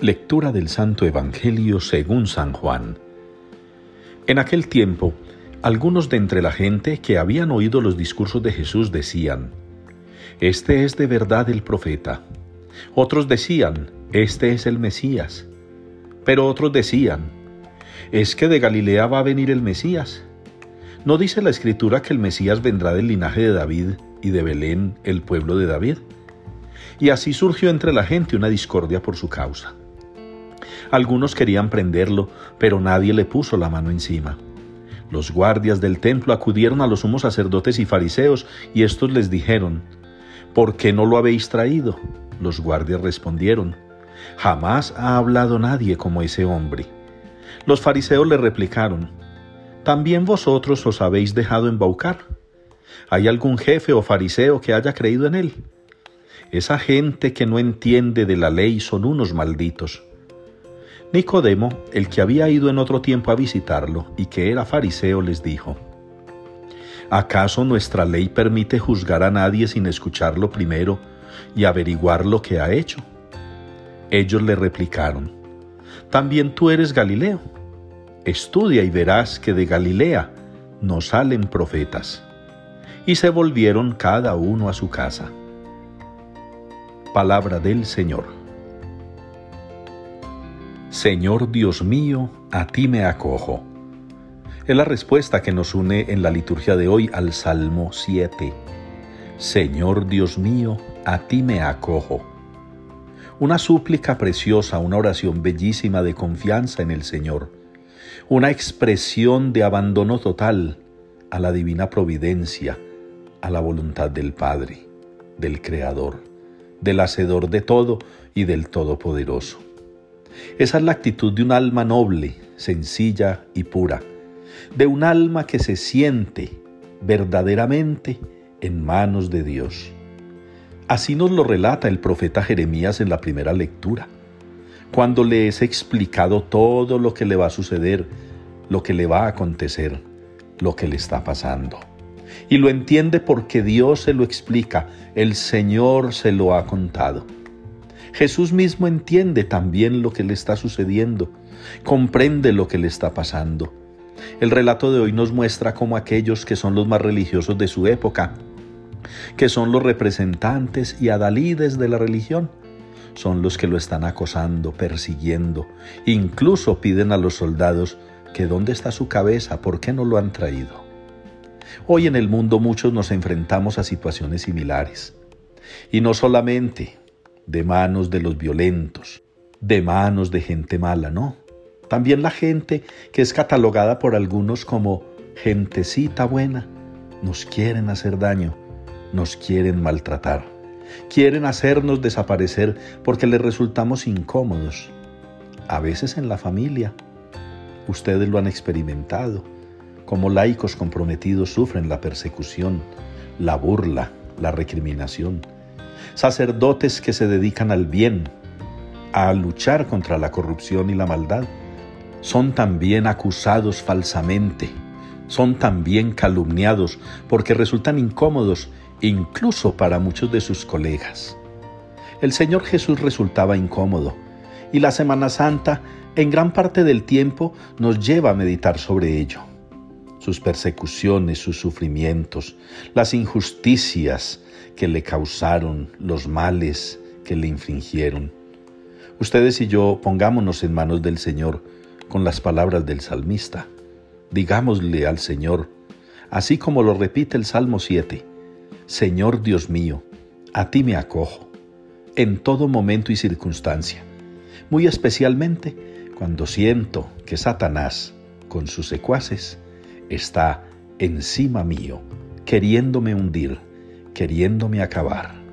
Lectura del Santo Evangelio según San Juan. En aquel tiempo, algunos de entre la gente que habían oído los discursos de Jesús decían, Este es de verdad el profeta. Otros decían, Este es el Mesías. Pero otros decían, ¿es que de Galilea va a venir el Mesías? ¿No dice la Escritura que el Mesías vendrá del linaje de David y de Belén, el pueblo de David? Y así surgió entre la gente una discordia por su causa. Algunos querían prenderlo, pero nadie le puso la mano encima. Los guardias del templo acudieron a los sumos sacerdotes y fariseos, y estos les dijeron, ¿Por qué no lo habéis traído? Los guardias respondieron, Jamás ha hablado nadie como ese hombre. Los fariseos le replicaron, ¿También vosotros os habéis dejado embaucar? ¿Hay algún jefe o fariseo que haya creído en él? Esa gente que no entiende de la ley son unos malditos. Nicodemo, el que había ido en otro tiempo a visitarlo y que era fariseo, les dijo, ¿acaso nuestra ley permite juzgar a nadie sin escucharlo primero y averiguar lo que ha hecho? Ellos le replicaron, ¿también tú eres Galileo? Estudia y verás que de Galilea no salen profetas. Y se volvieron cada uno a su casa. Palabra del Señor. Señor Dios mío, a ti me acojo. Es la respuesta que nos une en la liturgia de hoy al Salmo 7. Señor Dios mío, a ti me acojo. Una súplica preciosa, una oración bellísima de confianza en el Señor, una expresión de abandono total a la divina providencia, a la voluntad del Padre, del Creador, del Hacedor de todo y del Todopoderoso. Esa es la actitud de un alma noble, sencilla y pura, de un alma que se siente verdaderamente en manos de Dios. Así nos lo relata el profeta Jeremías en la primera lectura, cuando le es explicado todo lo que le va a suceder, lo que le va a acontecer, lo que le está pasando. Y lo entiende porque Dios se lo explica, el Señor se lo ha contado. Jesús mismo entiende también lo que le está sucediendo, comprende lo que le está pasando. El relato de hoy nos muestra cómo aquellos que son los más religiosos de su época, que son los representantes y adalides de la religión, son los que lo están acosando, persiguiendo, incluso piden a los soldados que dónde está su cabeza, por qué no lo han traído. Hoy en el mundo muchos nos enfrentamos a situaciones similares. Y no solamente de manos de los violentos, de manos de gente mala, no. También la gente que es catalogada por algunos como gentecita buena, nos quieren hacer daño, nos quieren maltratar, quieren hacernos desaparecer porque les resultamos incómodos, a veces en la familia. Ustedes lo han experimentado. Como laicos comprometidos sufren la persecución, la burla, la recriminación sacerdotes que se dedican al bien, a luchar contra la corrupción y la maldad, son también acusados falsamente, son también calumniados porque resultan incómodos incluso para muchos de sus colegas. El Señor Jesús resultaba incómodo y la Semana Santa en gran parte del tiempo nos lleva a meditar sobre ello. Sus persecuciones, sus sufrimientos, las injusticias, que le causaron, los males que le infringieron. Ustedes y yo pongámonos en manos del Señor con las palabras del salmista. Digámosle al Señor, así como lo repite el Salmo 7, Señor Dios mío, a ti me acojo, en todo momento y circunstancia, muy especialmente cuando siento que Satanás, con sus secuaces, está encima mío, queriéndome hundir queriéndome acabar.